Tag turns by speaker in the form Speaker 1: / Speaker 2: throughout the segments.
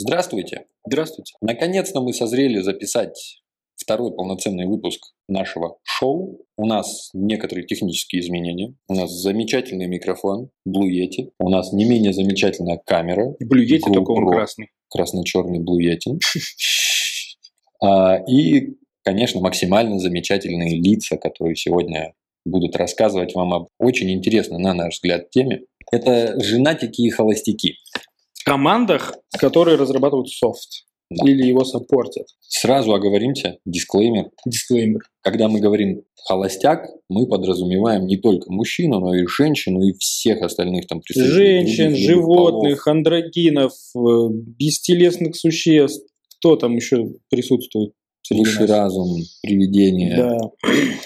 Speaker 1: Здравствуйте.
Speaker 2: Здравствуйте.
Speaker 1: Наконец-то мы созрели записать второй полноценный выпуск нашего шоу. У нас некоторые технические изменения. У нас замечательный микрофон Blue Yeti. У нас не менее замечательная камера.
Speaker 2: Blue Yeti, только он
Speaker 1: GoPro.
Speaker 2: красный.
Speaker 1: Красно-черный Blue Yeti. А, И, конечно, максимально замечательные лица, которые сегодня будут рассказывать вам об очень интересной, на наш взгляд, теме. Это женатики и холостяки.
Speaker 2: Командах, которые разрабатывают софт.
Speaker 1: Да.
Speaker 2: Или его саппортят.
Speaker 1: Сразу оговоримся, дисклеймер.
Speaker 2: Дисклеймер.
Speaker 1: Когда мы говорим холостяк, мы подразумеваем не только мужчину, но и женщину, и всех остальных там представителей
Speaker 2: Женщин,
Speaker 1: других
Speaker 2: животных,
Speaker 1: полов.
Speaker 2: андрогинов, э, бестелесных существ. Кто там еще присутствует?
Speaker 1: Высший разум, привидение.
Speaker 2: Да.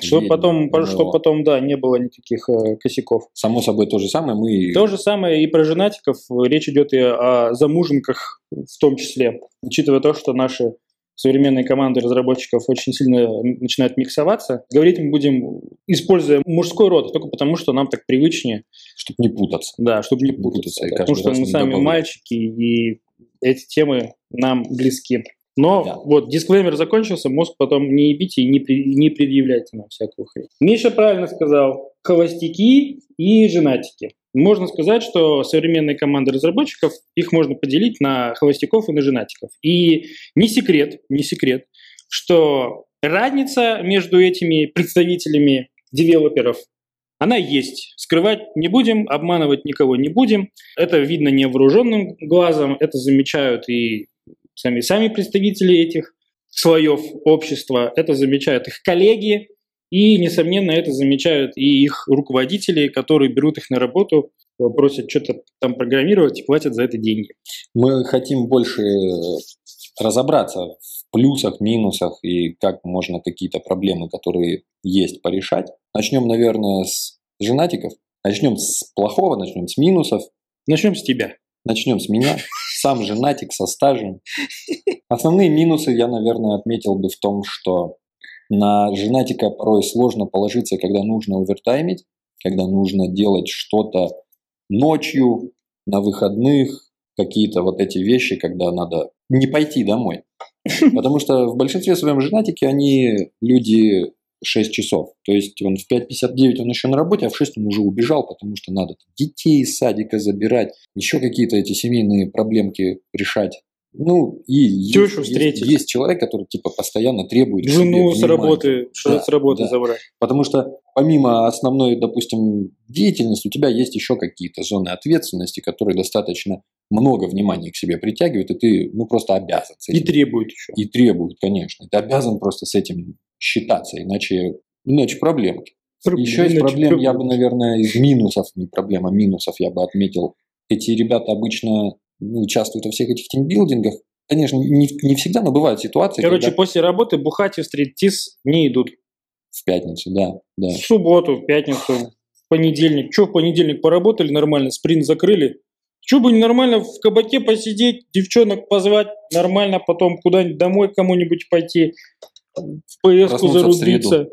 Speaker 2: Чтобы потом, чтобы потом, да, не было никаких э, косяков.
Speaker 1: Само собой то же самое мы...
Speaker 2: То же самое и про женатиков. Речь идет и о замуженках в том числе. Учитывая то, что наши современные команды разработчиков очень сильно начинают миксоваться, говорить мы будем, используя мужской род, только потому, что нам так привычнее,
Speaker 1: Чтобы не путаться.
Speaker 2: да, чтобы не
Speaker 1: Не
Speaker 2: путаться.
Speaker 1: путаться
Speaker 2: да,
Speaker 1: каждый
Speaker 2: потому что мы
Speaker 1: не
Speaker 2: сами
Speaker 1: добавлять.
Speaker 2: мальчики, и эти темы нам близки. Но
Speaker 1: Да.
Speaker 2: вот дисклеймер закончился, мозг потом не ебите и не, при- не предъявляйте нам всякую хрень. Миша правильно сказал, холостяки и женатики. Можно сказать, что современные команды разработчиков, их можно поделить на холостяков и на женатиков. И не секрет, не секрет, что разница между этими представителями девелоперов она есть. Скрывать не будем, обманывать никого не будем. Это видно невооруженным глазом, это замечают и сами, сами представители этих слоев общества, это замечают их коллеги, и, несомненно, это замечают и их руководители, которые берут их на работу, просят что-то там программировать и платят за это деньги.
Speaker 1: Мы хотим больше разобраться в плюсах, минусах и как можно какие-то проблемы, которые есть, порешать. Начнем, наверное, с женатиков. Начнем с плохого, начнем с минусов.
Speaker 2: Начнем с тебя.
Speaker 1: Начнем с меня. Сам женатик со стажем. Основные минусы я, наверное, отметил бы в том, что на женатика порой сложно положиться, когда нужно овертаймить, когда нужно делать что-то ночью, на выходных, какие-то вот эти вещи, когда надо не пойти домой. Потому что в большинстве своем женатики они люди 6 часов. То есть он в 5.59 он еще на работе, а в 6 он уже убежал, потому что надо детей из садика забирать, еще какие-то эти семейные проблемки решать. Ну, и
Speaker 2: Тещу
Speaker 1: есть,
Speaker 2: встретить.
Speaker 1: есть, есть человек, который типа постоянно требует
Speaker 2: Жену с работы, что
Speaker 1: Да,
Speaker 2: с работы
Speaker 1: да.
Speaker 2: забрать.
Speaker 1: Потому что помимо основной, допустим, деятельности, у тебя есть еще какие-то зоны ответственности, которые достаточно много внимания к себе притягивают, и ты ну, просто обязан с
Speaker 2: И
Speaker 1: этим.
Speaker 2: требует еще.
Speaker 1: И требуют, конечно. Ты обязан просто с этим считаться, иначе, иначе проблемки. Еще из
Speaker 2: Иначе
Speaker 1: проблем я бы,
Speaker 2: проблемы.
Speaker 1: наверное, из минусов, не проблема, минусов я бы отметил. Эти ребята обычно ну, участвуют во всех этих тимбилдингах. Конечно, не, не всегда, но бывают ситуации,
Speaker 2: Короче,
Speaker 1: когда
Speaker 2: после работы бухать и стриптиз не идут.
Speaker 1: в пятницу, да, да.
Speaker 2: В субботу, в пятницу, в понедельник. Че, в понедельник поработали нормально, спринт закрыли. Че бы нормально в кабаке посидеть, девчонок позвать, нормально потом куда-нибудь домой кому-нибудь пойти, в
Speaker 1: среду.
Speaker 2: зарубиться.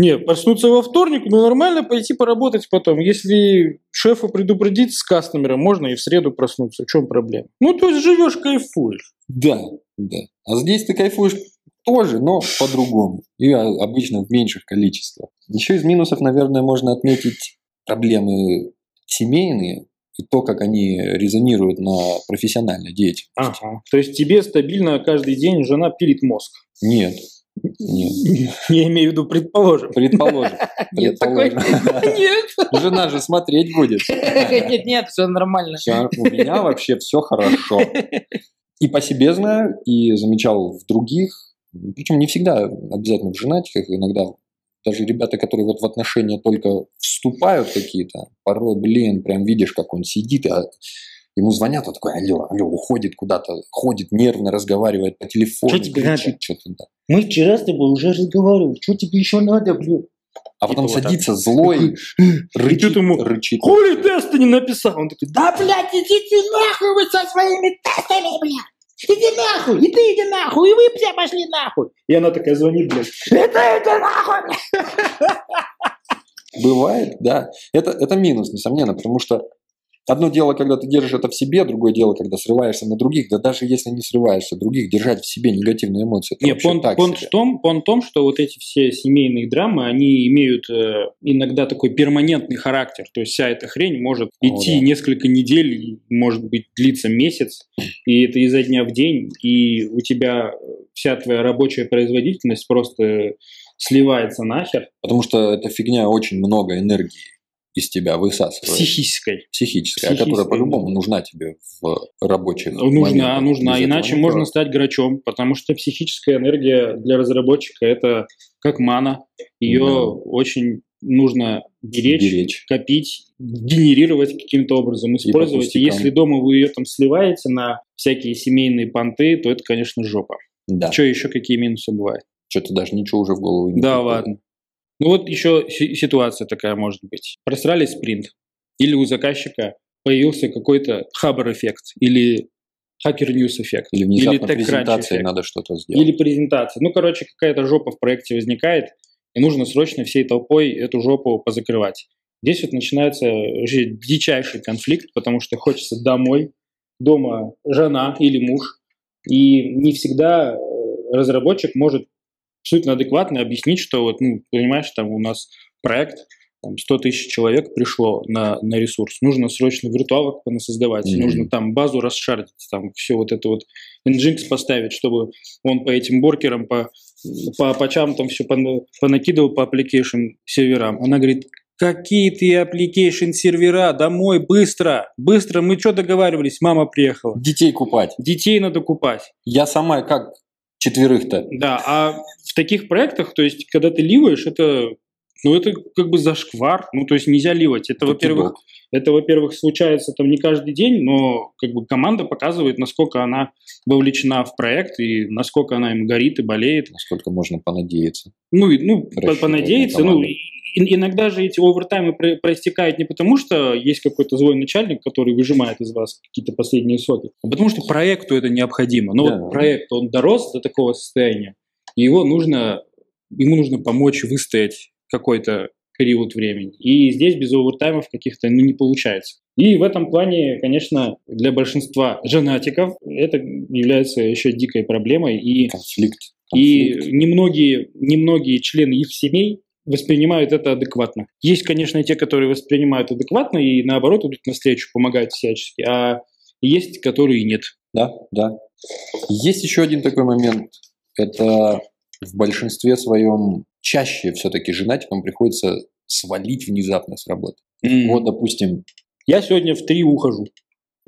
Speaker 2: Не, проснуться во вторник, ну нормально пойти поработать потом. Если шефа предупредить с кастомером, можно и в среду проснуться. В чем проблема? Ну, то есть живешь, кайфуешь.
Speaker 1: Да, да. А здесь ты кайфуешь тоже, но по-другому. И а, обычно в меньших количествах. Еще из минусов, наверное, можно отметить проблемы семейные и то, как они резонируют на профессиональной деятельности.
Speaker 2: Ага. То есть тебе стабильно каждый день жена пилит мозг.
Speaker 1: Нет, нет.
Speaker 2: Я имею в виду, предположим.
Speaker 1: Предположим.
Speaker 2: Нет такой? Нет.
Speaker 1: Жена же смотреть будет.
Speaker 2: Нет, нет, все нормально.
Speaker 1: У меня вообще все хорошо. И по себе знаю, и замечал в других, причем не всегда обязательно в женатиках, иногда даже ребята, которые вот в отношения только вступают какие-то, порой, блин, прям видишь, как он сидит, а ему звонят, он такой, алло, алло, уходит куда-то, ходит нервно, разговаривает по телефону,
Speaker 2: Что тебе
Speaker 1: кричит
Speaker 2: надо?
Speaker 1: что-то, да.
Speaker 2: Мы вчера с тобой уже разговаривали. Что тебе еще надо, блин?
Speaker 1: А потом
Speaker 2: Типа вот
Speaker 1: садится злой, рычит,
Speaker 2: тут ему,
Speaker 1: рычит.
Speaker 2: Хули теста не написал? Он такой, да,
Speaker 3: Да, блядь, идите нахуй вы со своими тестами, блядь! Иди нахуй, и ты иди нахуй, и вы все пошли нахуй!
Speaker 2: И она такая звонит, блядь.
Speaker 3: Это это нахуй, блядь!
Speaker 1: Бывает, да. Это, это минус, несомненно, потому что Одно дело, когда ты держишь это в себе, другое дело, когда срываешься на других. Да даже если не срываешься других, держать в себе негативные эмоции. это
Speaker 2: Не,
Speaker 1: вообще
Speaker 2: понт,
Speaker 1: так себе.
Speaker 2: в том, понт в том, что вот эти все семейные драмы, они имеют э, иногда такой перманентный характер. То есть вся эта хрень может
Speaker 1: О,
Speaker 2: идти
Speaker 1: да.
Speaker 2: несколько недель, может быть, длиться месяц, и это изо дня в день, и у тебя вся твоя рабочая производительность просто сливается нахер
Speaker 1: Потому что эта фигня очень много энергии из тебя высасывает.
Speaker 2: психической.
Speaker 1: Психическая, которая
Speaker 2: Психическая,
Speaker 1: по-любому нужна тебе в рабочих
Speaker 2: Нужна,
Speaker 1: моментах.
Speaker 2: нужна,
Speaker 1: Без
Speaker 2: иначе можно стать грачом, потому что психическая энергия для разработчика это как мана. Ее
Speaker 1: Да.
Speaker 2: очень нужно беречь,
Speaker 1: Беречь.
Speaker 2: копить, генерировать каким-то образом, использовать. И,
Speaker 1: пустякам.
Speaker 2: если дома вы ее там сливаете на всякие семейные понты, то это, конечно, жопа.
Speaker 1: Да.
Speaker 2: Что еще, какие минусы бывают?
Speaker 1: Что-то даже ничего уже в голову не
Speaker 2: Да,
Speaker 1: приходит.
Speaker 2: ладно. Ну вот еще си- ситуация такая может быть. Просрали спринт, или у заказчика появился какой-то хабр-эффект, или Hacker News-эффект,
Speaker 1: Или внезапно
Speaker 2: TechCrunch
Speaker 1: презентации
Speaker 2: эффект.
Speaker 1: надо что-то сделать.
Speaker 2: или презентация. Ну, короче, какая-то жопа в проекте возникает, и нужно срочно всей толпой эту жопу позакрывать. Здесь вот начинается вообще дичайший конфликт, потому что хочется домой, дома жена или муж, и не всегда э, разработчик может абсолютно адекватно объяснить, что вот, ну, понимаешь, там у нас проект, там 100 тысяч человек пришло на, на ресурс, нужно срочно виртуалок понасоздавать,
Speaker 1: Мгм.
Speaker 2: нужно там базу расшарить, там все вот это вот Nginx поставить, чтобы он по этим боркерам, по, по пачам там все понакидывал по application серверам. Она говорит, какие ты application сервера, домой, быстро, быстро, мы что договаривались, мама приехала.
Speaker 1: Детей купать.
Speaker 2: Детей надо купать.
Speaker 1: Я сама как четверых-то.
Speaker 2: Да, а в таких проектах, то есть, когда ты ливаешь, это, ну, это как бы зашквар, ну, то есть нельзя ливать. Это, во-первых, это, во-первых, случается там не каждый день, но как бы команда показывает, насколько она вовлечена в проект и насколько она им горит и болеет.
Speaker 1: Насколько можно понадеяться.
Speaker 2: Ну, и, ну понадеяться. Ну, иногда же эти овертаймы про- проистекают не потому, что есть какой-то злой начальник, который выжимает из вас какие-то последние соки, а потому что проекту это необходимо. Но
Speaker 1: Да.
Speaker 2: вот проект, он дорос до такого состояния, его нужно, ему нужно помочь выстоять какой-то период времени. И здесь без овертаймов каких-то ну, не получается. И в этом плане, конечно, для большинства женатиков это является еще дикой проблемой. И
Speaker 1: Конфликт.
Speaker 2: и
Speaker 1: Конфликт.
Speaker 2: немногие, немногие члены их семей воспринимают это адекватно. Есть, конечно, те, которые воспринимают адекватно и наоборот идут навстречу, помогают всячески, а есть, которые нет.
Speaker 1: Да, да. Есть еще один такой момент. Это в большинстве своем чаще все-таки женатикам приходится свалить внезапно с работы. Вот, допустим,
Speaker 2: Я сегодня в три ухожу.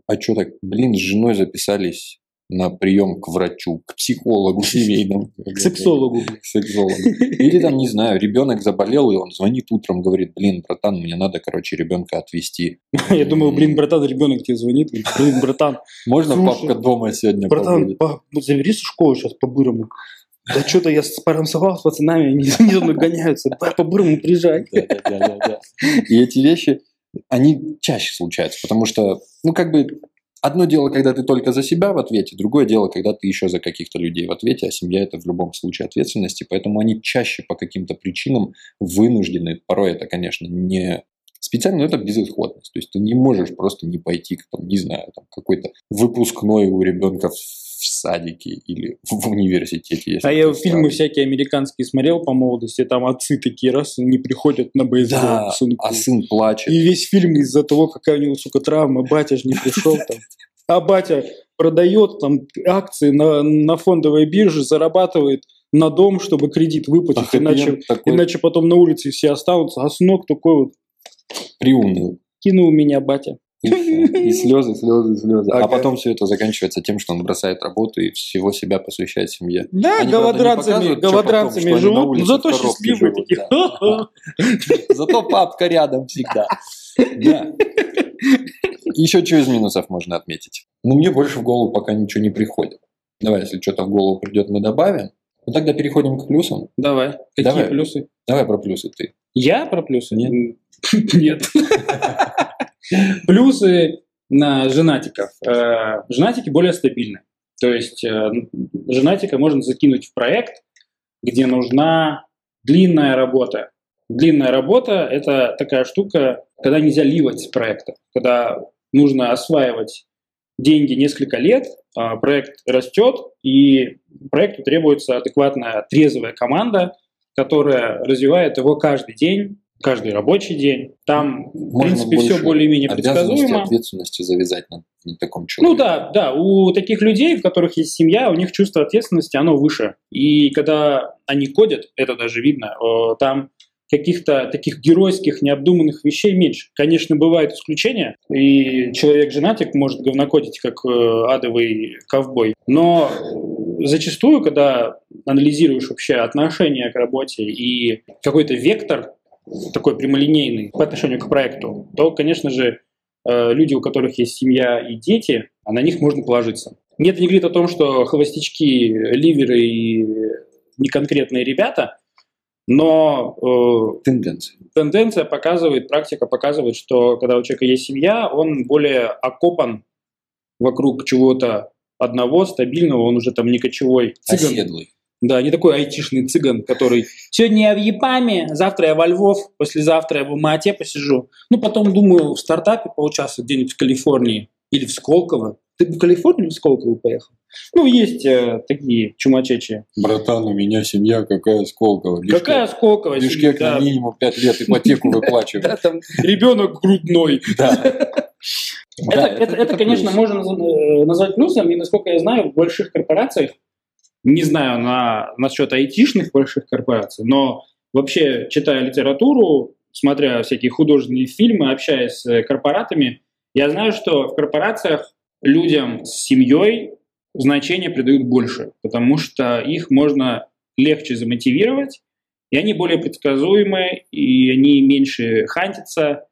Speaker 1: а что так, блин, с женой записались на прием к врачу, к психологу семейному.
Speaker 2: К сексологу.
Speaker 1: К сексологу. Или там, не знаю, ребенок заболел, и он звонит утром, говорит, блин, братан, мне надо, короче, ребенка отвезти.
Speaker 2: Я думаю, блин, братан, ребенок тебе звонит. Блин, братан,
Speaker 1: Можно папка дома сегодня
Speaker 2: братан, ну, забери со школы сейчас по-бырому. Да что-то я спарамсовал с пацанами, они за мной гоняются. По-бырому приезжай.
Speaker 1: И эти вещи, они чаще случаются, потому что, ну, как бы, одно дело, когда ты только за себя в ответе, другое дело, когда ты еще за каких-то людей в ответе, а семья – это в любом случае ответственность, и поэтому они чаще по каким-то причинам вынуждены, порой это, конечно, не специально, но это безысходность. То есть ты не можешь просто не пойти, там, не знаю, там, какой-то выпускной у ребенка в в садике или в университете.
Speaker 2: А я фильмы всякие американские смотрел по молодости, там отцы такие раз не приходят на бейсбол
Speaker 1: Да,
Speaker 2: сынку.
Speaker 1: а сын плачет.
Speaker 2: И весь фильм из-за того, какая у него, сука, травма, батя же не пришел там. А батя продает там акции на, на фондовой бирже, зарабатывает на дом, чтобы кредит
Speaker 1: А
Speaker 2: выплатить, иначе,
Speaker 1: такой
Speaker 2: иначе потом на улице все останутся. А сынок такой вот
Speaker 1: приуныл.
Speaker 2: кинул меня батя.
Speaker 1: И. И слезы, слезы, слезы. А
Speaker 2: Ага.
Speaker 1: потом все это заканчивается тем, что он бросает работу и всего себя посвящает семье.
Speaker 2: Да,
Speaker 1: Они,
Speaker 2: голодранцами, голодранцами живут, но зато счастливые такие.
Speaker 1: Зато папка рядом всегда. Да. Еще что из минусов можно отметить? Ну, мне больше в голову пока ничего не приходит. Давай, если что-то в голову придет, мы добавим. Ну, тогда переходим к плюсам.
Speaker 2: Давай, какие
Speaker 1: Давай.
Speaker 2: плюсы?
Speaker 1: Давай про плюсы ты.
Speaker 2: Я про плюсы?
Speaker 1: Нет.
Speaker 2: Нет. Плюсы на женатиков. Э, Женатики более стабильны. То есть э, женатика можно закинуть в проект, где нужна длинная работа. Длинная работа – это такая штука, когда нельзя ливать с проекта. Когда нужно осваивать деньги несколько лет, а проект растет, и проекту требуется адекватная, трезвая команда, которая развивает его каждый день, каждый рабочий день. Там, в принципе, все более-менее предсказуемо.
Speaker 1: ответственности завязать на, на таком
Speaker 2: Ну
Speaker 1: человеке.
Speaker 2: да, да, у таких людей, у которых есть семья, у них чувство ответственности, оно выше. И когда они кодят, это даже видно, э, там каких-то таких геройских, необдуманных вещей меньше. Конечно, бывают исключения, и человек-женатик может говнокодить, как э, адовый ковбой. Но зачастую, когда анализируешь вообще отношение к работе и какой-то вектор такой прямолинейный по отношению к проекту, то, конечно же, э, люди, у которых есть семья и дети, а на них можно положиться. Нет, не говорит о том, что холостячки, ливеры и неконкретные ребята, но э,
Speaker 1: Тенденции.
Speaker 2: тенденция показывает, практика показывает, что когда у человека есть семья, он более окопан вокруг чего-то одного, стабильного, он уже там не кочевой цыган.
Speaker 1: Оседлый.
Speaker 2: Да, не такой айтишный цыган, который сегодня я в Япаме, завтра я во Львов, послезавтра я в Алмате посижу. Ну, потом думаю в стартапе поучаствовать где-нибудь в Калифорнии или в Сколково. Ты бы в Калифорнию или в Сколково поехал? Ну, есть э, такие чумачечи.
Speaker 1: Братан, у меня семья какая Сколково. Бишкек.
Speaker 2: Какая Сколково?
Speaker 1: Бишкек
Speaker 2: да.
Speaker 1: минимум 5 лет ипотеку
Speaker 2: Да,
Speaker 1: выплачивает.
Speaker 2: там ребенок грудной.
Speaker 1: Да.
Speaker 2: Это,
Speaker 1: Да,
Speaker 2: это, это, конечно, можно э, назвать плюсом, и насколько я знаю, в больших корпорациях, не знаю на, насчет айтишных больших корпораций, но вообще, читая литературу, смотря всякие художественные фильмы, общаясь с корпоратами, я знаю, что в корпорациях людям с семьей значение придают больше, потому что их можно легче замотивировать, и они более предсказуемы, и они меньше хантятся,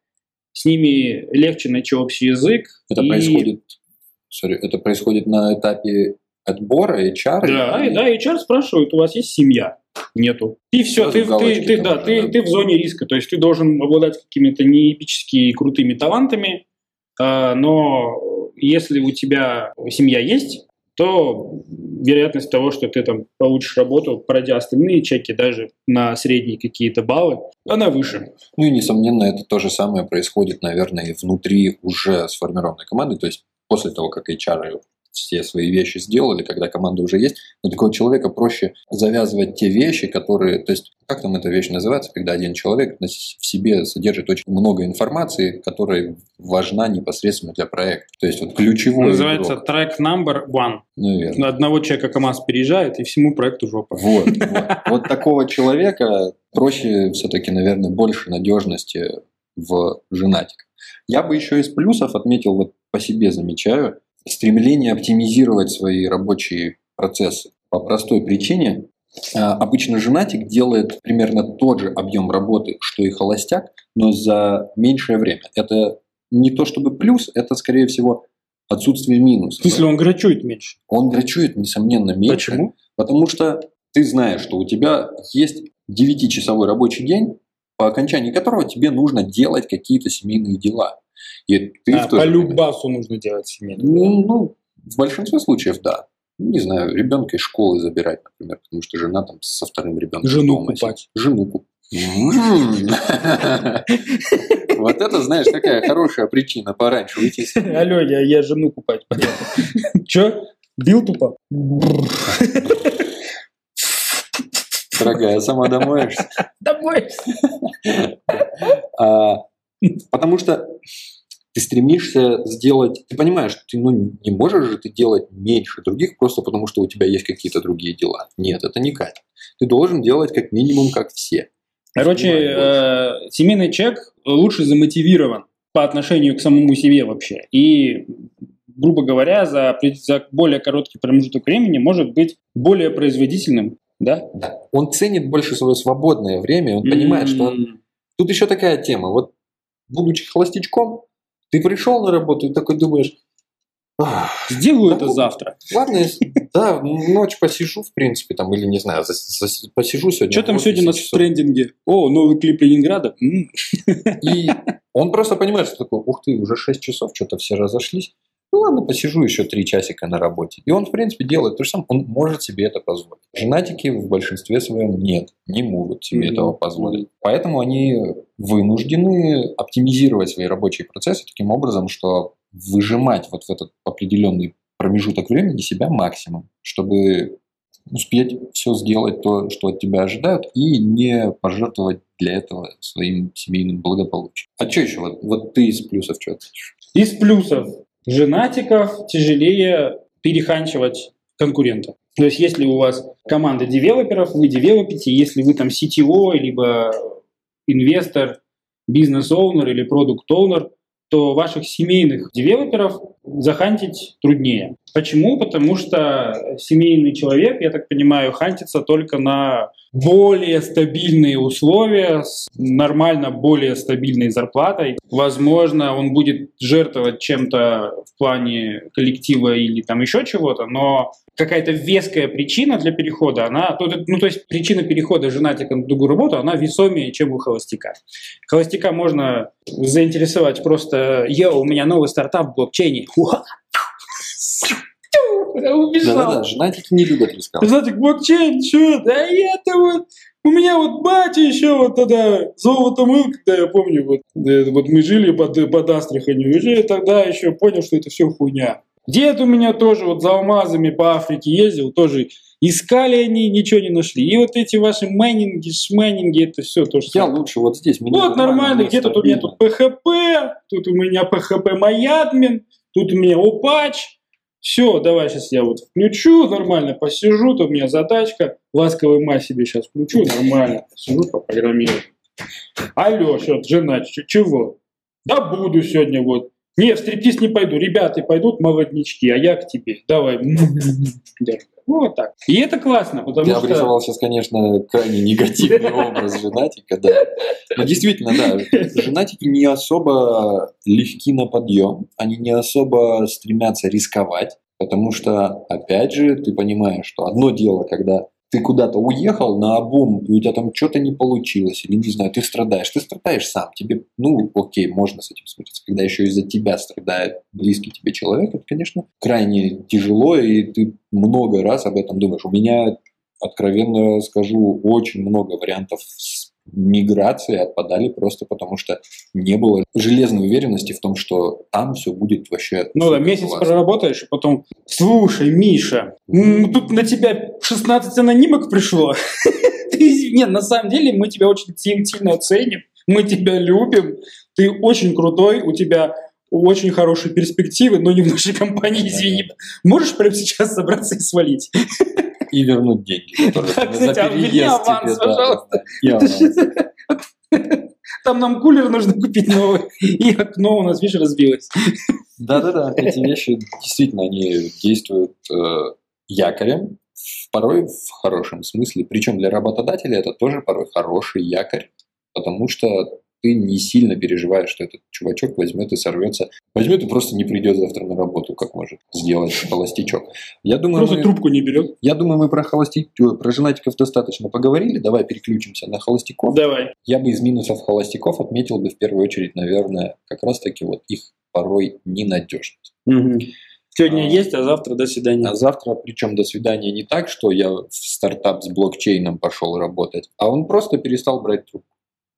Speaker 2: с ними легче найти общий язык.
Speaker 1: Это
Speaker 2: и-
Speaker 1: происходит, sorry, это происходит на этапе отбора HR?
Speaker 2: Да, и, да, HR спрашивает, у вас есть семья? Нету. И все, ты, ты, ты, да, ты, ты в зоне риска, то есть ты должен обладать какими-то неэпически крутыми талантами, а, но если у тебя семья есть, то вероятность того, что ты там получишь работу, пройдя остальные чеки, даже на средние какие-то баллы, она выше.
Speaker 1: Ну и, несомненно, это то же самое происходит, наверное, и внутри уже сформированной команды. То есть после того, как HR все свои вещи сделали, когда команда уже есть, для такого человека проще завязывать те вещи, которые... То есть, как там эта вещь называется, когда один человек в себе содержит очень много информации, которая важна непосредственно для проекта. То есть, вот ключевой
Speaker 2: Называется
Speaker 1: игрок,
Speaker 2: трек number one.
Speaker 1: наверное.
Speaker 2: На одного человека КАМАЗ переезжает, и всему проекту жопа.
Speaker 1: Вот, вот. Вот такого человека проще все-таки, наверное, больше надежности в женатиках. Я бы еще из плюсов отметил, вот по себе замечаю, стремление оптимизировать свои рабочие процессы. По простой причине, а, обычно женатик делает примерно тот же объем работы, что и холостяк, но за меньшее время. Это не то чтобы плюс, это, скорее всего, отсутствие
Speaker 2: В
Speaker 1: минуса.
Speaker 2: смысле, он грачует меньше.
Speaker 1: Он грачует, несомненно, меньше.
Speaker 2: Почему?
Speaker 1: Потому что ты знаешь, что у тебя есть 9-часовой рабочий день, по окончании которого тебе нужно делать какие-то семейные дела. И ты
Speaker 2: А, по
Speaker 1: же время-
Speaker 2: любасу нужно делать семейный.
Speaker 1: Ну, ну, в большинстве случаев, да. Ну, Не знаю, ребенка из школы забирать, например, потому что жена там со вторым ребенком
Speaker 2: Жену
Speaker 1: дома
Speaker 2: купать.
Speaker 1: Жену купать. Вот это, знаешь, такая хорошая причина пораньше уйти.
Speaker 2: Алло, я, я жену купать поехал. Че? Бил тупо?
Speaker 1: Дорогая, сама домоешься.
Speaker 2: Домой.
Speaker 1: Потому что ты стремишься сделать, ты понимаешь, что ты ну, не можешь же ты делать меньше других просто потому, что у тебя есть какие-то другие дела. Нет, это не катит. Ты должен делать как минимум как все.
Speaker 2: Короче, э, семейный человек лучше замотивирован по отношению к самому себе вообще. И, грубо говоря, за, за более короткий промежуток времени может быть более производительным. Да?
Speaker 1: Да. Он ценит больше свое свободное время, он понимает, что он... Тут еще такая тема. Вот, будучи холостячком, ты пришел на работу и такой думаешь, «Ах,
Speaker 2: Сделаю
Speaker 1: Да
Speaker 2: это
Speaker 1: ну,
Speaker 2: завтра.
Speaker 1: ладно, да, ночь посижу, в принципе, там, или не знаю, посижу сегодня.
Speaker 2: Что там сегодня у нас в трендинге? О, новый клип Ленинграда. М.
Speaker 1: И он просто понимает, что такое, ух ты, уже 6 часов, что-то все разошлись. Ну ладно, посижу еще 3 часика на работе. И он, в принципе, делает то же самое, он может себе это позволить. Женатики в большинстве своем нет, не могут себе
Speaker 2: Мгм.
Speaker 1: этого позволить. Поэтому они вынуждены оптимизировать свои рабочие процессы таким образом, что выжимать вот в этот определенный промежуток времени себя максимум, чтобы успеть все сделать то, что от тебя ожидают, и не пожертвовать для этого своим семейным благополучием. А что еще? Вот, вот ты из плюсов что ответишь?
Speaker 2: Из плюсов. Женатиков тяжелее переханчивать конкурента. То есть, если у вас команда девелоперов, вы девелопите, если вы там CTO, либо инвестор, бизнес-оунер или продукт-оунер, то ваших семейных девелоперов захантить труднее. Почему? Потому что семейный человек, я так понимаю, хантится только на более стабильные условия, с нормально более стабильной зарплатой. Возможно, он будет жертвовать чем-то в плане коллектива или там еще чего-то, но какая-то веская причина для перехода, она, ну то есть причина перехода женатика на другую работу, она весомее, чем у холостяка. Холостяка можно заинтересовать просто, я у меня новый стартап в блокчейне.
Speaker 1: Убежал. Да-да-да, женатики не любят рисковать.
Speaker 2: Женатик, блокчейн, что? Да это вот... У меня вот батя еще вот тогда золото мыл, когда я помню, вот, вот мы жили под, под Астраханью, уже тогда еще понял, что это все хуйня. Дед у меня тоже вот за алмазами по Африке ездил, тоже искали они, ничего не нашли. И вот эти ваши майнинги, шмайнинги, это все то, что...
Speaker 1: Я лучше вот здесь.
Speaker 2: Вот нормально, где-то тут у меня тут PHP, тут у меня PHP MyAdmin, тут у меня Опач. Все, давай сейчас я вот включу, нормально посижу, то у меня задачка, ласковый май себе сейчас включу, нормально посижу, попрограммирую. Алло, что, жена, чего? Да буду сегодня вот не, в стриптиз не пойду. Ребята пойдут молоднички, а я к тебе. Давай. Вот так. И это классно, потому
Speaker 1: Ты
Speaker 2: что...
Speaker 1: обрисовал сейчас, конечно, крайне негативный образ женатика, да. Но действительно, да, женатики не особо легки на подъем, они не особо стремятся рисковать, потому что, опять же, ты понимаешь, что одно дело, когда ты куда-то уехал на обум, и у тебя там что-то не получилось, или не знаю, ты страдаешь, ты страдаешь сам, тебе, ну, окей, можно с этим смириться. Когда еще из-за тебя страдает близкий тебе человек, это, конечно, крайне тяжело, и ты много раз об этом думаешь. У меня, откровенно скажу, очень много вариантов с миграции отпадали просто потому, что не было железной уверенности в том, что там все будет вообще...
Speaker 2: Ну да, месяц классно. проработаешь, и потом, слушай, Миша, тут на тебя 16 анонимок пришло. Нет, на самом деле мы тебя очень сильно ценим, мы тебя любим, ты очень крутой, у тебя очень хорошие перспективы, но не в нашей компании, извини. Можешь прямо сейчас собраться и свалить?
Speaker 1: и вернуть деньги.
Speaker 2: Да, кстати, за переезд аванс, пожалуйста. Там нам кулер нужно купить новый, и окно у нас, видишь, разбилось.
Speaker 1: Да-да-да, эти вещи действительно, они действуют э, якорем, порой в хорошем смысле. Причем для работодателя это тоже порой хороший якорь, потому что ты не сильно переживаешь, что этот чувачок возьмет и сорвется. Возьмет и просто не придет завтра на работу, как может сделать холостячок. Я думаю,
Speaker 2: просто мы, трубку не берет.
Speaker 1: Я думаю, мы про холостяков, про женатиков достаточно поговорили. Давай переключимся на холостяков.
Speaker 2: Давай.
Speaker 1: Я бы из минусов холостяков отметил бы в первую очередь, наверное, как раз-таки вот их порой ненадежность.
Speaker 2: Угу. Сегодня а, есть, а завтра до свидания.
Speaker 1: А завтра, причем до свидания не так, что я в стартап с блокчейном пошел работать, а он просто перестал брать трубку.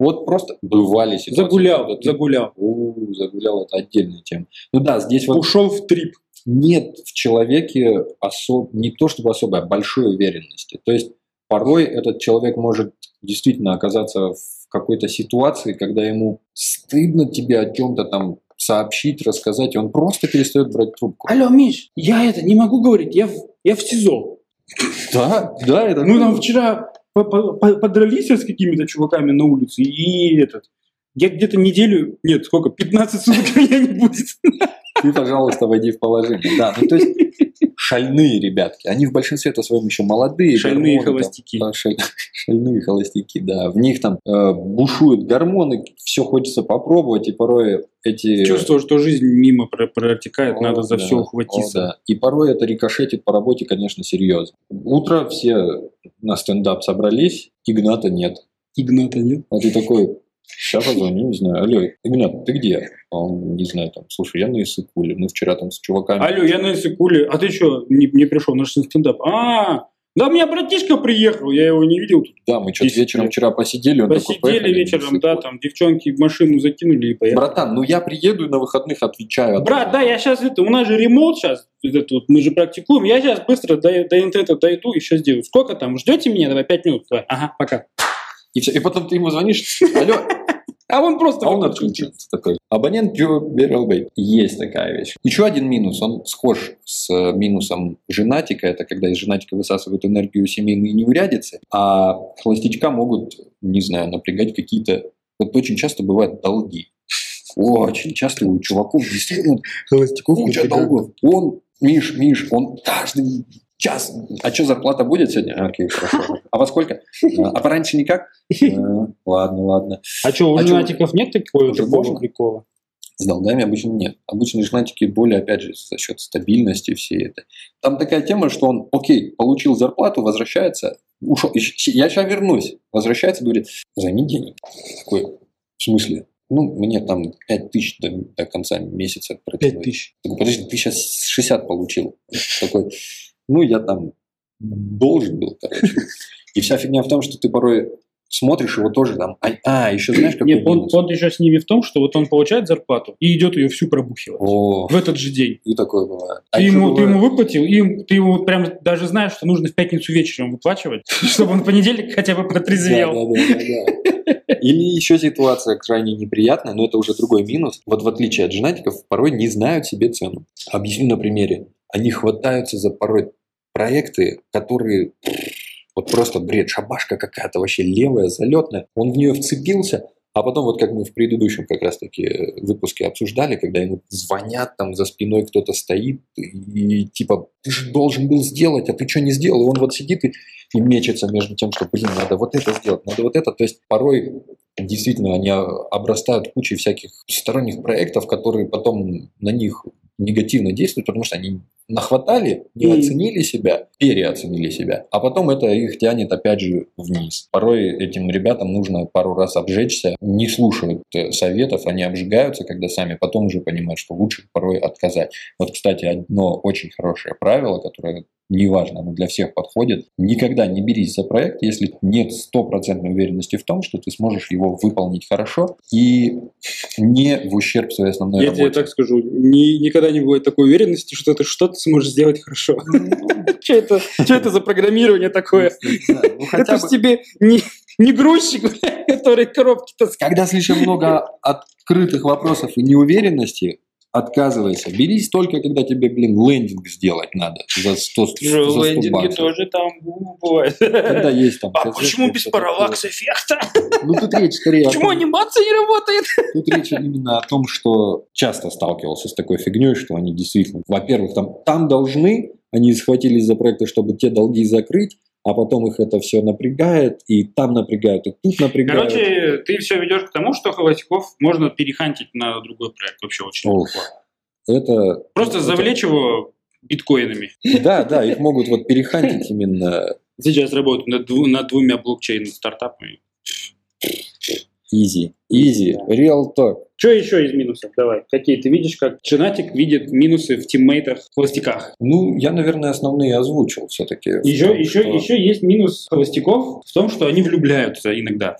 Speaker 1: Вот просто бывали ситуации.
Speaker 2: Загулял, ты... загулял.
Speaker 1: У, загулял, это отдельная тема. Ну да, здесь вот...
Speaker 2: Ушел в трип.
Speaker 1: Нет в человеке особ... не то чтобы особой, а большой уверенности. То есть порой этот человек может действительно оказаться в какой-то ситуации, когда ему стыдно тебе о чем-то там сообщить, рассказать, и он просто перестает брать трубку.
Speaker 2: Алло, Миш, я это не могу говорить, я в, я в СИЗО.
Speaker 1: Да, да, это...
Speaker 2: Ну, там вчера подрались с какими-то чуваками на улице, и этот, я где-то неделю, нет, сколько, 15 суток меня не будет.
Speaker 1: Ты, пожалуйста, войди в положение. Да, ну то есть шальные ребятки. Они в большинстве-то своем еще молодые.
Speaker 2: Шальные гормоны, холостяки.
Speaker 1: Там, шаль, шальные холостяки, да. В них там э, бушуют гормоны, все хочется попробовать, и порой эти...
Speaker 2: Чувство, что жизнь мимо протекает, о, надо за да, все ухватиться.
Speaker 1: О, да. И порой это рикошетит по работе, конечно, серьезно. Утро все на стендап собрались, Игната нет.
Speaker 2: Игната нет?
Speaker 1: А ты такой, Сейчас позвоню, не знаю. Алло, Игнат, ты где? А он, не знаю, там, слушай, я на Исыкуле. Мы вчера там с чуваками...
Speaker 2: Алло, я на Исыкуле. А ты что, не, не пришел? Наш стендап. А, Да, у меня братишка приехал, я его не видел тут.
Speaker 1: Да, мы что-то вечером вчера посидели. Он такой,
Speaker 2: Посидели
Speaker 1: «Поехали,
Speaker 2: вечером, да,
Speaker 1: сыпали».
Speaker 2: там девчонки в машину закинули и поехали.
Speaker 1: Братан, ну я приеду и на выходных отвечаю.
Speaker 2: Брат, да, я сейчас это, у нас же ремонт сейчас, это вот, мы же практикуем, я сейчас быстро до, до интернета дойду и еще сделаю. Сколько там, ждете меня? Давай, пять минут. Давай. Ага, пока.
Speaker 1: И, всё. И потом ты ему звонишь, алло,
Speaker 2: А он просто...
Speaker 1: а он отключился такой. Абонент Беррелбей. Есть такая вещь. Еще один минус, он схож с минусом женатика. Это когда из женатика высасывают энергию семейные неурядицы, а холостячка могут, не знаю, напрягать какие-то... Вот очень часто бывают долги. Очень часто у чуваков действительно
Speaker 2: Холостяков
Speaker 1: куча долгов. Он, Миш, Миш, он каждый час. А что, зарплата будет сегодня? А, Окей, хорошо. А во сколько? А а пораньше никак? А, Ладно, ладно.
Speaker 2: А что, у
Speaker 1: А
Speaker 2: женатиков нет такого, такого прикола?
Speaker 1: С долгами обычно нет. Обычно женатики более, опять же, за счет стабильности всей этой. Там такая тема, что он, окей, получил зарплату, возвращается, ушел, я сейчас вернусь. Возвращается, говорит, займи денег. Такой, в смысле? Ну, мне там 5 тысяч до, до конца месяца протянуть.
Speaker 2: Пять тысяч.
Speaker 1: Такой, подожди, ты сейчас 60 получил. Такой, ну, я там должен был, короче. И вся фигня в том, что ты порой смотришь его тоже там, а, а, еще знаешь, какой
Speaker 2: Нет, он, он еще с ними в том, что вот он получает зарплату и идет ее всю пробухивать.
Speaker 1: О,
Speaker 2: В этот же день.
Speaker 1: и такое бывает. А
Speaker 2: ты, ему, ты
Speaker 1: бывает-
Speaker 2: ему выплатил, и ты ему прям даже знаешь, что нужно в пятницу вечером выплачивать, чтобы он в понедельник хотя бы протрезвел.
Speaker 1: Или еще ситуация крайне неприятная, но это уже другой минус. Вот в отличие от женатиков, порой не знают себе цену. Объясню на примере. Они хватаются за порой проекты, которые вот просто бред, шабашка какая-то вообще левая, залетная. Он в нее вцепился, а потом, вот как мы в предыдущем как раз-таки э, выпуске обсуждали, когда ему звонят, там за спиной кто-то стоит, и типа, ты же должен был сделать, а ты что не сделал? И он вот сидит и, и мечется между тем, что, блин, надо вот это сделать, надо вот это. То есть порой действительно они а, обрастают кучей всяких сторонних проектов, которые потом на них негативно действуют, потому что они нахватали, не оценили себя, переоценили себя, а потом это их тянет опять же вниз. Порой этим ребятам нужно пару раз обжечься, не слушают э, советов, они обжигаются, когда сами потом уже понимают, что лучше порой отказать. Вот, кстати, одно очень хорошее правило, которое неважно, оно для всех подходит. Никогда не берись за проект, если нет стопроцентной уверенности в том, что ты сможешь его выполнить хорошо и не в ущерб своей основной
Speaker 2: Я тебе
Speaker 1: работе.
Speaker 2: так скажу, ни- никогда не бывает такой уверенности, что ты что-то сможешь сделать хорошо. Что это, что это за программирование такое?
Speaker 1: Ну,
Speaker 2: Это ж
Speaker 1: бы-
Speaker 2: тебе не, грузчик, который коробки таскает.
Speaker 1: Когда слишком много открытых вопросов и неуверенности, отказывайся. Берись только, когда тебе, блин, лендинг сделать надо за 100, за 100
Speaker 2: Лендинги
Speaker 1: баксов.
Speaker 2: тоже там бу- бывает.
Speaker 1: Когда есть там...
Speaker 2: А почему без параллакс эффекта?
Speaker 1: Ну, тут речь скорее
Speaker 2: Почему
Speaker 1: том,
Speaker 2: анимация не работает?
Speaker 1: Тут речь именно о том, что часто сталкивался с такой фигней, что они действительно, во-первых, там, там должны, они схватились за проекты, чтобы те долги закрыть, а потом их это все напрягает, и там напрягают, и тут напрягают.
Speaker 2: Короче, ты все ведешь к тому, что холостяков можно перехантить на другой проект. Вообще очень
Speaker 1: Ох, это...
Speaker 2: Просто
Speaker 1: это-
Speaker 2: завлечь его биткоинами.
Speaker 1: Да, да, их могут вот перехантить именно
Speaker 2: Сейчас работают над, дву- над двумя блокчейн стартапами.
Speaker 1: Easy. Easy, real talk.
Speaker 2: Что еще из минусов? Давай. Какие ты видишь, как женатик видит минусы в тиммейтах, холостяках?
Speaker 1: Ну, я, наверное, основные озвучил все-таки.
Speaker 2: Еще, еще, еще есть минус холостяков в том, что они влюбляются иногда.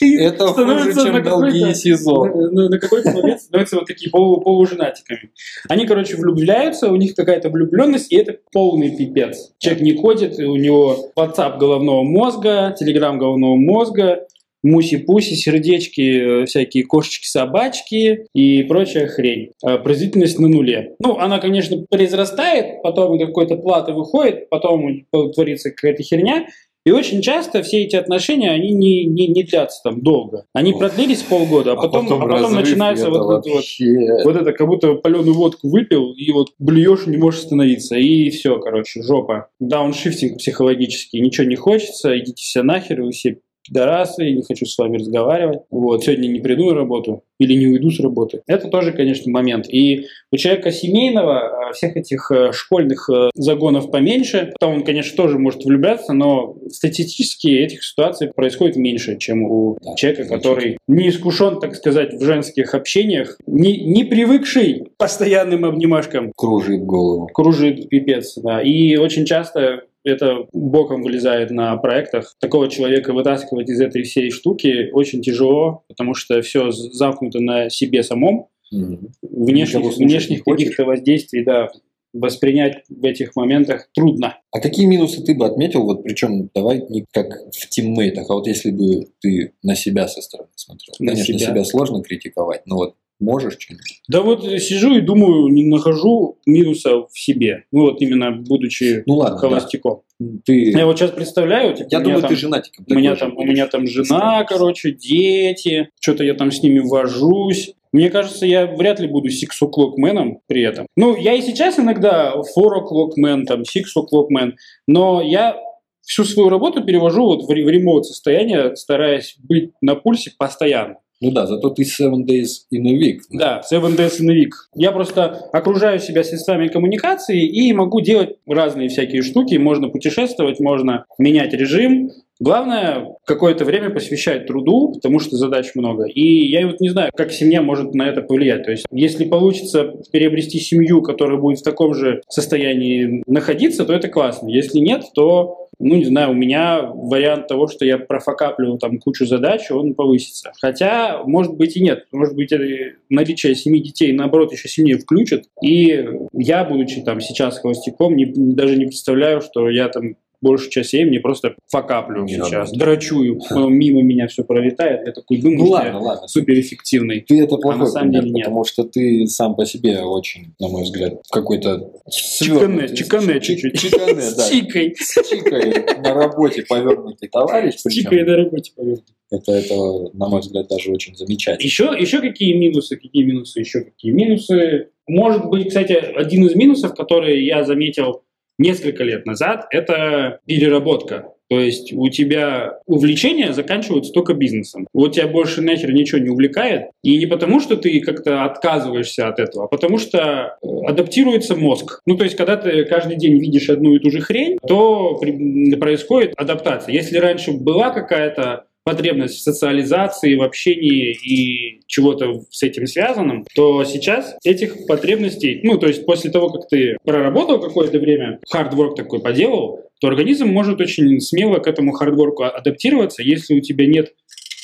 Speaker 1: Это хуже, чем
Speaker 2: какой-то-
Speaker 1: СИЗО.
Speaker 2: На, на- на какой-то момент становятся вот такие полу, полуженатиками. Они, короче, влюбляются, у них какая-то влюбленность, и это полный пипец. Человек не ходит, у него WhatsApp головного мозга, Telegram головного мозга, муси-пуси, сердечки, э, всякие кошечки-собачки и прочая хрень. А Производительность на нуле. Ну, она, конечно, произрастает, потом какой-то платы выходит, потом творится какая-то херня, и очень часто все эти отношения, они не, не, не длятся там долго. Они продлились полгода, а потом, а потом,
Speaker 1: разрыв,
Speaker 2: начинается
Speaker 1: и
Speaker 2: вот, вот, вот, вот это, как будто паленую водку выпил, и вот блюешь, не можешь остановиться. И все, короче, жопа. Дауншифтинг психологический. Ничего не хочется, идите все нахер, вы все пидорасы, я не хочу с вами разговаривать. Вот, сегодня не приду на работу или не уйду с работы. Это тоже, конечно, момент. И у человека семейного э, всех этих э, школьных э, загонов поменьше. Там он, конечно, тоже может влюбляться, но статистически этих ситуаций происходит меньше, чем у
Speaker 1: Да,
Speaker 2: человека, который не искушен, так сказать, в женских общениях, не, не привыкший к постоянным обнимашкам,
Speaker 1: кружит голову.
Speaker 2: кружит пипец, да. И очень часто это боком вылезает на проектах. Такого человека вытаскивать из этой всей штуки очень тяжело, потому что все замкнуто на себе самом.
Speaker 1: Мгм.
Speaker 2: Внешних, внешних каких-то воздействий, да, воспринять в этих моментах трудно.
Speaker 1: А какие минусы ты бы отметил, вот причем давай не как в тиммейтах, а вот если бы ты на себя со стороны смотрел.
Speaker 2: На
Speaker 1: Конечно,
Speaker 2: себя.
Speaker 1: себя. сложно критиковать, но вот можешь что-нибудь?
Speaker 2: Да вот сижу и думаю, не нахожу минуса в себе. Ну вот именно будучи
Speaker 1: Ну ладно, да.
Speaker 2: холостяком.
Speaker 1: ты...
Speaker 2: Я вот сейчас представляю, типа,
Speaker 1: Я думаю,
Speaker 2: там-
Speaker 1: ты женатиком.
Speaker 2: У меня, там, у меня там жена, короче, дети, что-то я там с ними вожусь. Мне кажется, я вряд ли буду сикс-оклокменом при этом. Ну, я и сейчас иногда фор-оклокмен, там, сикс-оклокмен, но я всю свою работу перевожу вот в ремоут состояние, стараясь быть на пульсе постоянно.
Speaker 1: Ну да, зато ты seven days in a week.
Speaker 2: Да, Seven Days in a Week. Я просто окружаю себя средствами коммуникации и могу делать разные всякие штуки. Можно путешествовать, можно менять режим. Главное, какое-то время посвящать труду, потому что задач много. И я вот не знаю, как семья может на это повлиять. То есть, если получится приобрести семью, которая будет в таком же состоянии находиться, то это классно. Если нет, то, ну, не знаю, у меня вариант того, что я профокаплю там кучу задач, он повысится. Хотя, может быть и нет. Может быть, наличие семи детей, наоборот, еще сильнее включит. И я, будучи там сейчас холостяком, не- даже не представляю, что я там большую часть времени просто фокаплю
Speaker 1: Не
Speaker 2: сейчас,
Speaker 1: работаю.
Speaker 2: драчую, мимо меня все пролетает, я такой думаю,
Speaker 1: Ну ладно, ладно.
Speaker 2: суперэффективный.
Speaker 1: Ты это плохой
Speaker 2: на самом
Speaker 1: пример,
Speaker 2: деле нет.
Speaker 1: потому что ты сам по себе очень, на мой взгляд, какой-то
Speaker 2: Чикане, чикане
Speaker 1: Чик-
Speaker 2: чуть-чуть.
Speaker 1: Чикане, да.
Speaker 2: С чикой.
Speaker 1: С чикой на работе повернутый товарищ.
Speaker 2: С чикой на работе, поверь.
Speaker 1: Это, это, на мой взгляд, даже очень замечательно.
Speaker 2: Еще, еще какие минусы, какие минусы, еще какие минусы. Может быть, кстати, один из минусов, который я заметил несколько лет назад, это переработка. То есть у тебя увлечения заканчиваются только бизнесом. Вот тебя больше нахер ничего не увлекает. И не потому, что ты как-то отказываешься от этого, а потому что э, адаптируется мозг. Ну, то есть, когда ты каждый день видишь одну и ту же хрень, то происходит адаптация. Если раньше была какая-то потребность в социализации, в общении и чего-то с этим связанном, то сейчас этих потребностей, ну, то есть после того, как ты проработал какое-то время, хардворк такой поделал, то организм может очень смело к этому хардворку адаптироваться, если у тебя нет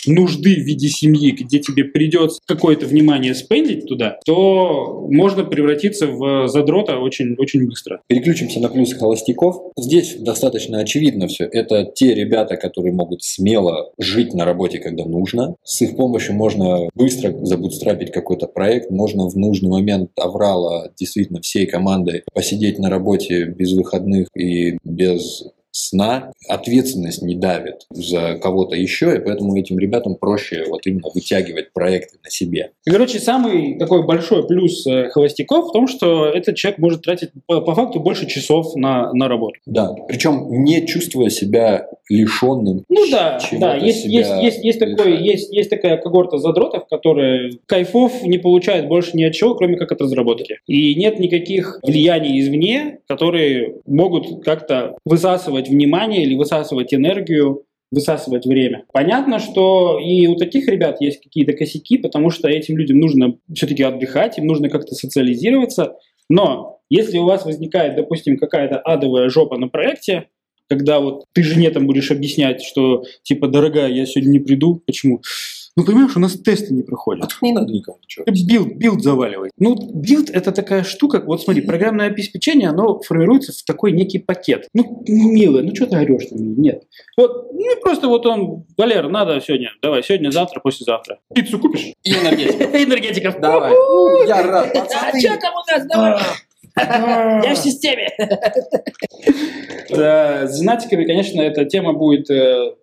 Speaker 2: нужды в виде семьи, где тебе придется какое-то внимание спендить туда, то можно превратиться в задрота очень, очень быстро.
Speaker 1: Переключимся на плюсы холостяков. Здесь достаточно очевидно все. Это те ребята, которые могут смело жить на работе, когда нужно. С их помощью можно быстро забудстрапить какой-то проект. Можно в нужный момент аврала действительно всей командой посидеть на работе без выходных и без сна. Ответственность не давит за кого-то еще, и поэтому этим ребятам проще вот именно вытягивать проекты на себе.
Speaker 2: И, Короче, самый такой большой плюс э, холостяков в том, что этот человек может тратить по, по факту больше часов на, на работу.
Speaker 1: Да, причем не чувствуя себя лишенным.
Speaker 2: Ну да, да, есть, есть, есть, есть, такой, есть, есть такая когорта задротов, которые кайфов не получают больше ни от чего, кроме как от разработки. И нет никаких влияний извне, которые могут как-то высасывать внимание или высасывать энергию, высасывать время. Понятно, что и у таких ребят есть какие-то косяки, потому что этим людям нужно все-таки отдыхать, им нужно как-то социализироваться. Но если у вас возникает, допустим, какая-то адовая жопа на проекте, когда вот ты жене там будешь объяснять, что типа, дорогая, я сегодня не приду. Почему? Ну, понимаешь, у нас тесты не проходят.
Speaker 1: А не надо никому ничего.
Speaker 2: Build, build заваливает. Ну, build это такая штука, вот смотри, программное обеспечение, оно формируется в такой некий пакет. Ну, милая, ну что ты орешь на меня? Нет. Вот, ну просто вот он, Валер, надо сегодня, давай, сегодня, завтра, послезавтра. Пиццу купишь?
Speaker 1: И энергетика.
Speaker 2: Энергетиков.
Speaker 1: Давай. Я рад,
Speaker 3: А что там у нас? Давай. Я в системе.
Speaker 2: Да, с женатиками, конечно, эта тема будет э,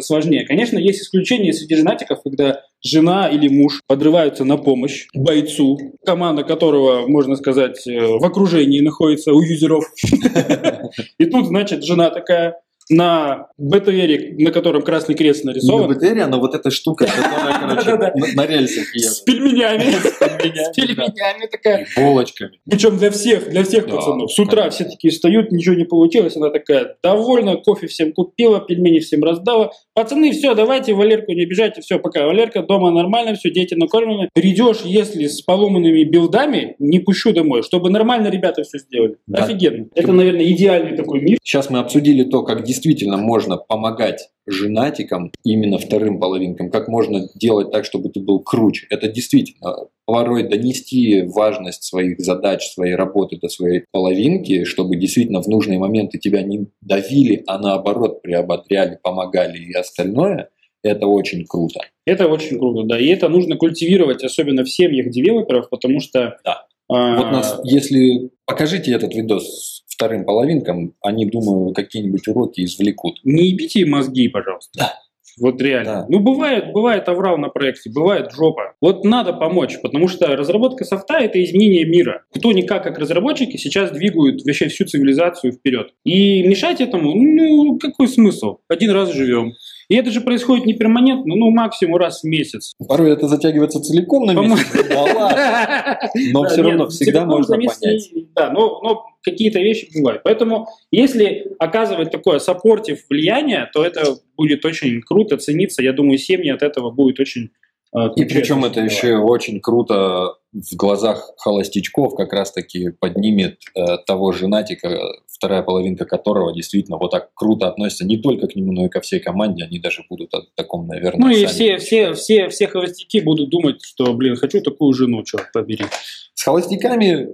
Speaker 2: сложнее. Конечно, есть исключения среди женатиков, когда жена или муж подрываются на помощь бойцу, команда которого, можно сказать, э, в окружении находится у юзеров. И тут, значит, жена такая, на БТРе, на котором красный крест
Speaker 1: Не
Speaker 2: нарисован,
Speaker 1: на БТРе, но вот эта штука, которая, короче, на- рельсах
Speaker 2: с пельменями. С
Speaker 1: пельменями,
Speaker 2: такая.
Speaker 1: Булочками.
Speaker 2: Причем для всех, для всех пацанов. С утра все такие встают, ничего не получилось. Она такая довольна, кофе всем купила, пельмени всем раздала. Пацаны, все, давайте Валерку не обижайте, все, пока. Валерка дома нормально, все, дети накормлены. Придешь, если с поломанными билдами, не пущу домой, чтобы нормально ребята все сделали. Офигенно. Это, наверное, идеальный такой мир.
Speaker 1: Сейчас мы обсудили то, как действительно можно помогать женатикам, именно вторым половинкам, как можно делать так, чтобы ты был круче. Это действительно порой донести важность своих задач, своей работы до своей половинки, чтобы действительно в нужные моменты тебя не давили, а наоборот приободряли, помогали и остальное. Это очень круто.
Speaker 2: Это очень круто, да. И это нужно культивировать, особенно в семьях девелоперов, потому что...
Speaker 1: Да.
Speaker 2: а,
Speaker 1: Вот нас, если покажите этот видос вторым половинкам, они, думаю, какие-нибудь уроки извлекут.
Speaker 2: Не ебите им мозги, пожалуйста.
Speaker 1: Да.
Speaker 2: Вот реально.
Speaker 1: Да.
Speaker 2: Ну, бывает, бывает аврал на проекте, бывает жопа. Вот надо помочь, потому что разработка софта – это изменение мира. Кто никак, как разработчики, сейчас двигают вообще всю цивилизацию вперед. И мешать этому, ну, какой смысл? Один раз живем. И это же происходит не перманентно, ну, максимум раз в месяц.
Speaker 1: Порой это затягивается целиком на месяц. Ладно. Но все равно всегда
Speaker 2: целиком
Speaker 1: можно понять.
Speaker 2: Да, но, но какие-то вещи бывают. Поэтому, если оказывать такое саппортив влияние, то это будет очень круто цениться. Я думаю, семьи от этого будут очень... э,
Speaker 1: И причем это еще очень круто в глазах холостячков как раз-таки поднимет э, того женатика, вторая половинка которого действительно вот так круто относится не только к нему, но и ко всей команде. Они даже будут о таком, наверное,
Speaker 2: Ну и все, все, все, все холостяки будут думать, что, блин, хочу такую жену, черт побери.
Speaker 1: С холостяками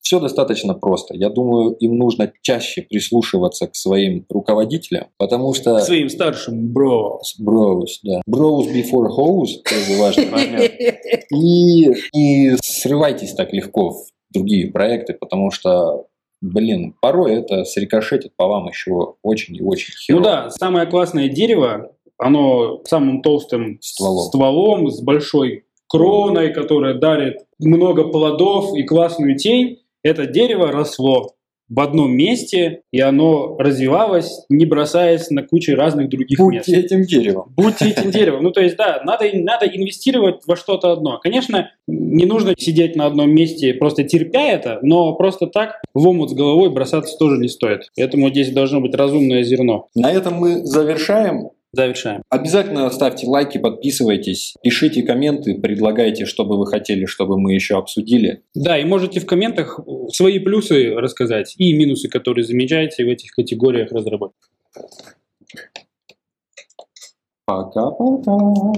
Speaker 1: все достаточно просто. Я думаю, им нужно чаще прислушиваться к своим руководителям, потому что...
Speaker 2: К своим старшим, бро.
Speaker 1: Bros, да. Bros before hoes, тоже важный момент. И не срывайтесь так легко в другие проекты, потому что, блин, порой это срикошетит по вам еще очень и очень херово.
Speaker 2: Ну да, самое классное дерево, оно самым толстым
Speaker 1: Стволом.
Speaker 2: стволом с большой кроной, которая дарит много плодов и классную тень. Это дерево росло в одном месте, и оно развивалось, не бросаясь на кучу разных других мест.
Speaker 1: Будьте этим деревом.
Speaker 2: Будьте этим деревом. Ну, то есть, да, надо, надо инвестировать во что-то одно. Конечно, не нужно сидеть на одном месте, просто терпя это, но просто так в омут с головой бросаться тоже не стоит. Поэтому здесь должно быть разумное зерно.
Speaker 1: На этом мы завершаем.
Speaker 2: Завершаем.
Speaker 1: Обязательно ставьте лайки, подписывайтесь, пишите комменты, предлагайте, что бы вы хотели, чтобы мы еще обсудили.
Speaker 2: Да, и можете в комментах свои плюсы рассказать и минусы, которые замечаете в этих категориях разработки.
Speaker 1: Пока-пока.